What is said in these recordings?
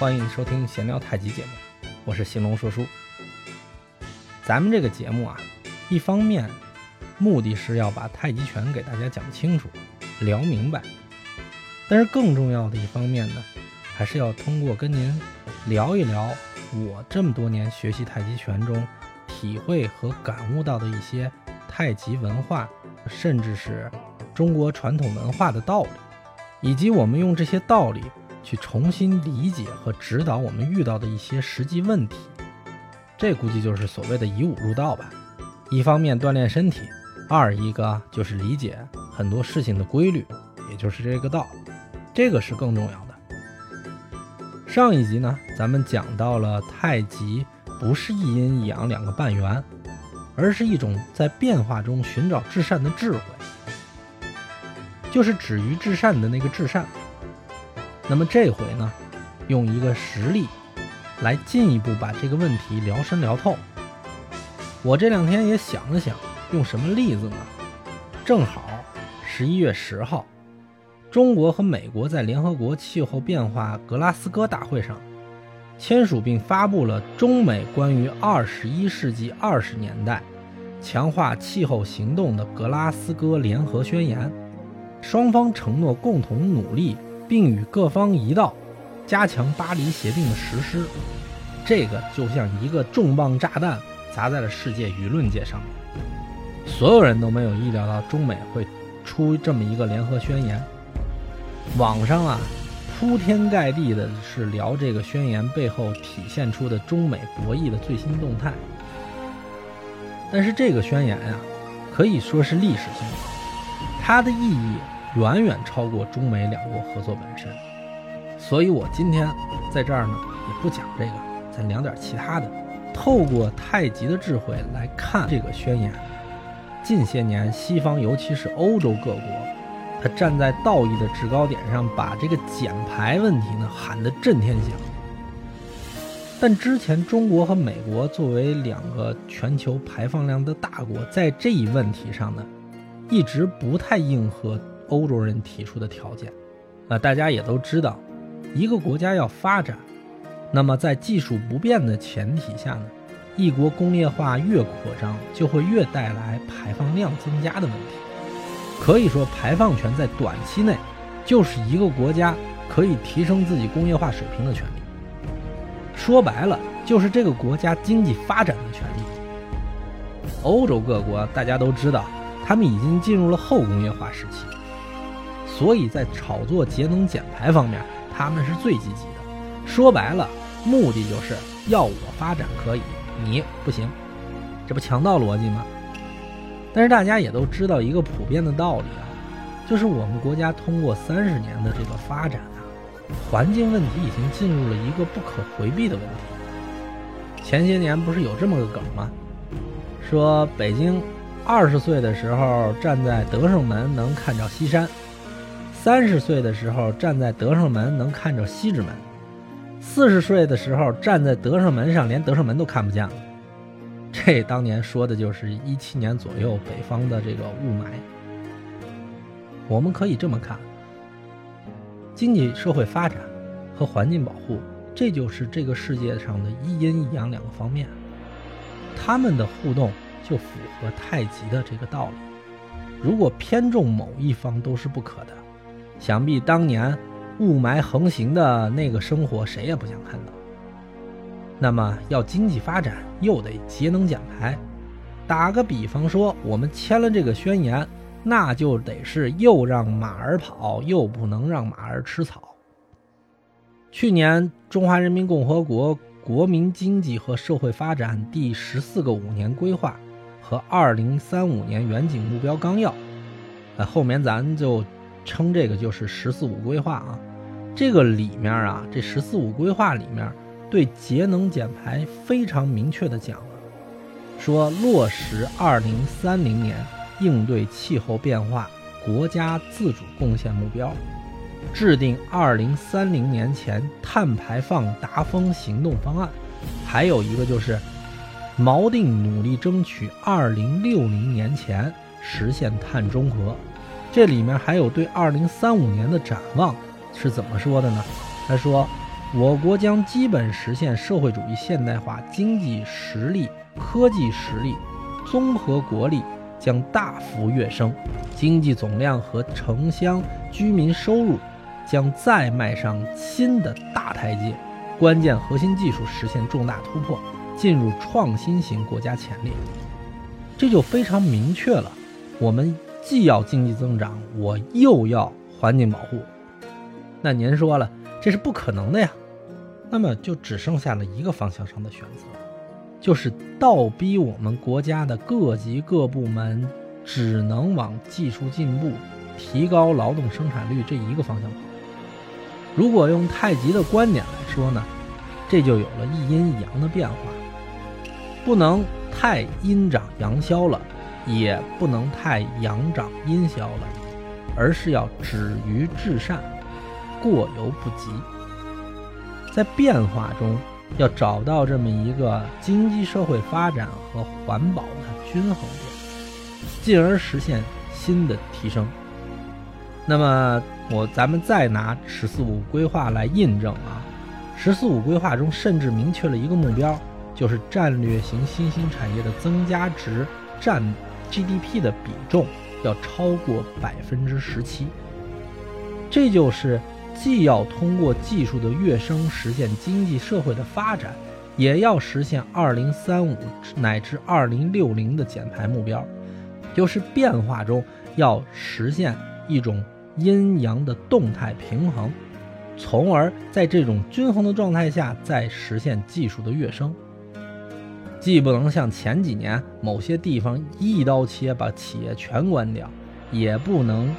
欢迎收听闲聊太极节目，我是兴隆说书。咱们这个节目啊，一方面目的是要把太极拳给大家讲清楚、聊明白，但是更重要的一方面呢，还是要通过跟您聊一聊我这么多年学习太极拳中体会和感悟到的一些太极文化，甚至是中国传统文化的道理，以及我们用这些道理。去重新理解和指导我们遇到的一些实际问题，这估计就是所谓的以武入道吧。一方面锻炼身体，二一个就是理解很多事情的规律，也就是这个道，这个是更重要的。上一集呢，咱们讲到了太极不是一阴一阳两个半圆，而是一种在变化中寻找至善的智慧，就是止于至善的那个至善。那么这回呢，用一个实例来进一步把这个问题聊深聊透。我这两天也想了想，用什么例子呢？正好十一月十号，中国和美国在联合国气候变化格拉斯哥大会上签署并发布了中美关于二十一世纪二十年代强化气候行动的格拉斯哥联合宣言，双方承诺共同努力。并与各方一道加强巴黎协定的实施，这个就像一个重磅炸弹砸在了世界舆论界上面。所有人都没有意料到中美会出这么一个联合宣言。网上啊，铺天盖地的是聊这个宣言背后体现出的中美博弈的最新动态。但是这个宣言呀，可以说是历史性的，它的意义。远远超过中美两国合作本身，所以我今天在这儿呢，也不讲这个，咱聊点其他的。透过太极的智慧来看这个宣言，近些年西方，尤其是欧洲各国，他站在道义的制高点上，把这个减排问题呢喊得震天响。但之前中国和美国作为两个全球排放量的大国，在这一问题上呢，一直不太应和。欧洲人提出的条件，那大家也都知道，一个国家要发展，那么在技术不变的前提下呢，一国工业化越扩张，就会越带来排放量增加的问题。可以说，排放权在短期内就是一个国家可以提升自己工业化水平的权利。说白了，就是这个国家经济发展的权利。欧洲各国大家都知道，他们已经进入了后工业化时期。所以在炒作节能减排方面，他们是最积极的。说白了，目的就是要我发展可以，你不行，这不强盗逻辑吗？但是大家也都知道一个普遍的道理啊，就是我们国家通过三十年的这个发展啊，环境问题已经进入了一个不可回避的问题。前些年不是有这么个梗吗？说北京二十岁的时候站在德胜门能看着西山。三十岁的时候站在德胜门能看着西直门，四十岁的时候站在德胜门上连德胜门都看不见了。这当年说的就是一七年左右北方的这个雾霾。我们可以这么看，经济社会发展和环境保护，这就是这个世界上的一阴一阳两个方面，他们的互动就符合太极的这个道理。如果偏重某一方都是不可的。想必当年雾霾横行的那个生活，谁也不想看到。那么要经济发展，又得节能减排。打个比方说，我们签了这个宣言，那就得是又让马儿跑，又不能让马儿吃草。去年《中华人民共和国国民经济和社会发展第十四个五年规划和二零三五年远景目标纲要》，那后面咱就。称这个就是“十四五”规划啊，这个里面啊，这“十四五”规划里面对节能减排非常明确的讲了，说落实二零三零年应对气候变化国家自主贡献目标，制定二零三零年前碳排放达峰行动方案，还有一个就是锚定努力争取二零六零年前实现碳中和。这里面还有对二零三五年的展望是怎么说的呢？他说，我国将基本实现社会主义现代化，经济实力、科技实力、综合国力将大幅跃升，经济总量和城乡居民收入将再迈上新的大台阶，关键核心技术实现重大突破，进入创新型国家前列。这就非常明确了，我们既要经济增长，我又要环境保护。那您说了，这是不可能的呀。那么就只剩下了一个方向上的选择，就是倒逼我们国家的各级各部门只能往技术进步、提高劳动生产率这一个方向跑。如果用太极的观点来说呢，这就有了一阴一阳的变化，不能太阴长阳消了，也不能太阳长阴消了，而是要止于至善，过犹不及。在变化中，要找到这么一个经济社会发展和环保的均衡点，进而实现新的提升。那么，我咱们再拿“十四五”规划来印证啊，“十四五”规划中甚至明确了一个目标，就是战略型新兴产业的增加值占 GDP 的比重要超过百分之十七，这就是。既要通过技术的跃升实现经济社会的发展，也要实现二零三五乃至二零六零的减排目标，就是变化中要实现一种阴阳的动态平衡，从而在这种均衡的状态下再实现技术的跃升。既不能像前几年某些地方一刀切把企业全关掉，也不能。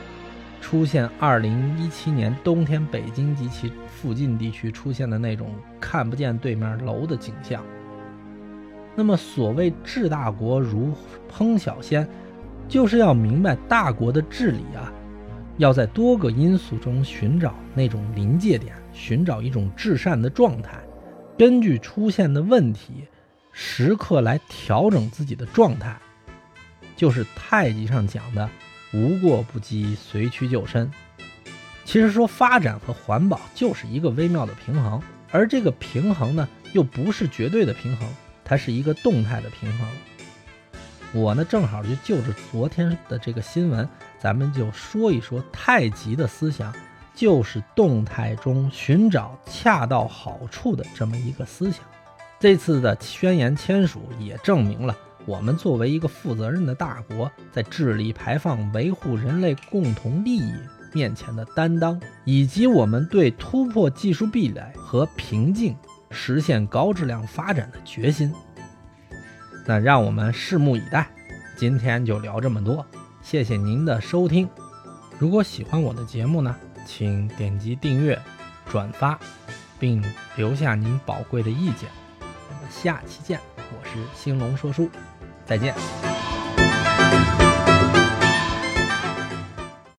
出现二零一七年冬天北京及其附近地区出现的那种看不见对面楼的景象。那么，所谓治大国如烹小鲜，就是要明白大国的治理啊，要在多个因素中寻找那种临界点，寻找一种至善的状态，根据出现的问题，时刻来调整自己的状态，就是太极上讲的。无过不及，随趋就伸。其实说发展和环保就是一个微妙的平衡，而这个平衡呢，又不是绝对的平衡，它是一个动态的平衡。我呢，正好就就着昨天的这个新闻，咱们就说一说太极的思想，就是动态中寻找恰到好处的这么一个思想。这次的宣言签署也证明了。我们作为一个负责任的大国，在治理排放、维护人类共同利益面前的担当，以及我们对突破技术壁垒和瓶颈、实现高质量发展的决心，那让我们拭目以待。今天就聊这么多，谢谢您的收听。如果喜欢我的节目呢，请点击订阅、转发，并留下您宝贵的意见。下期见，我是兴隆说书。再见。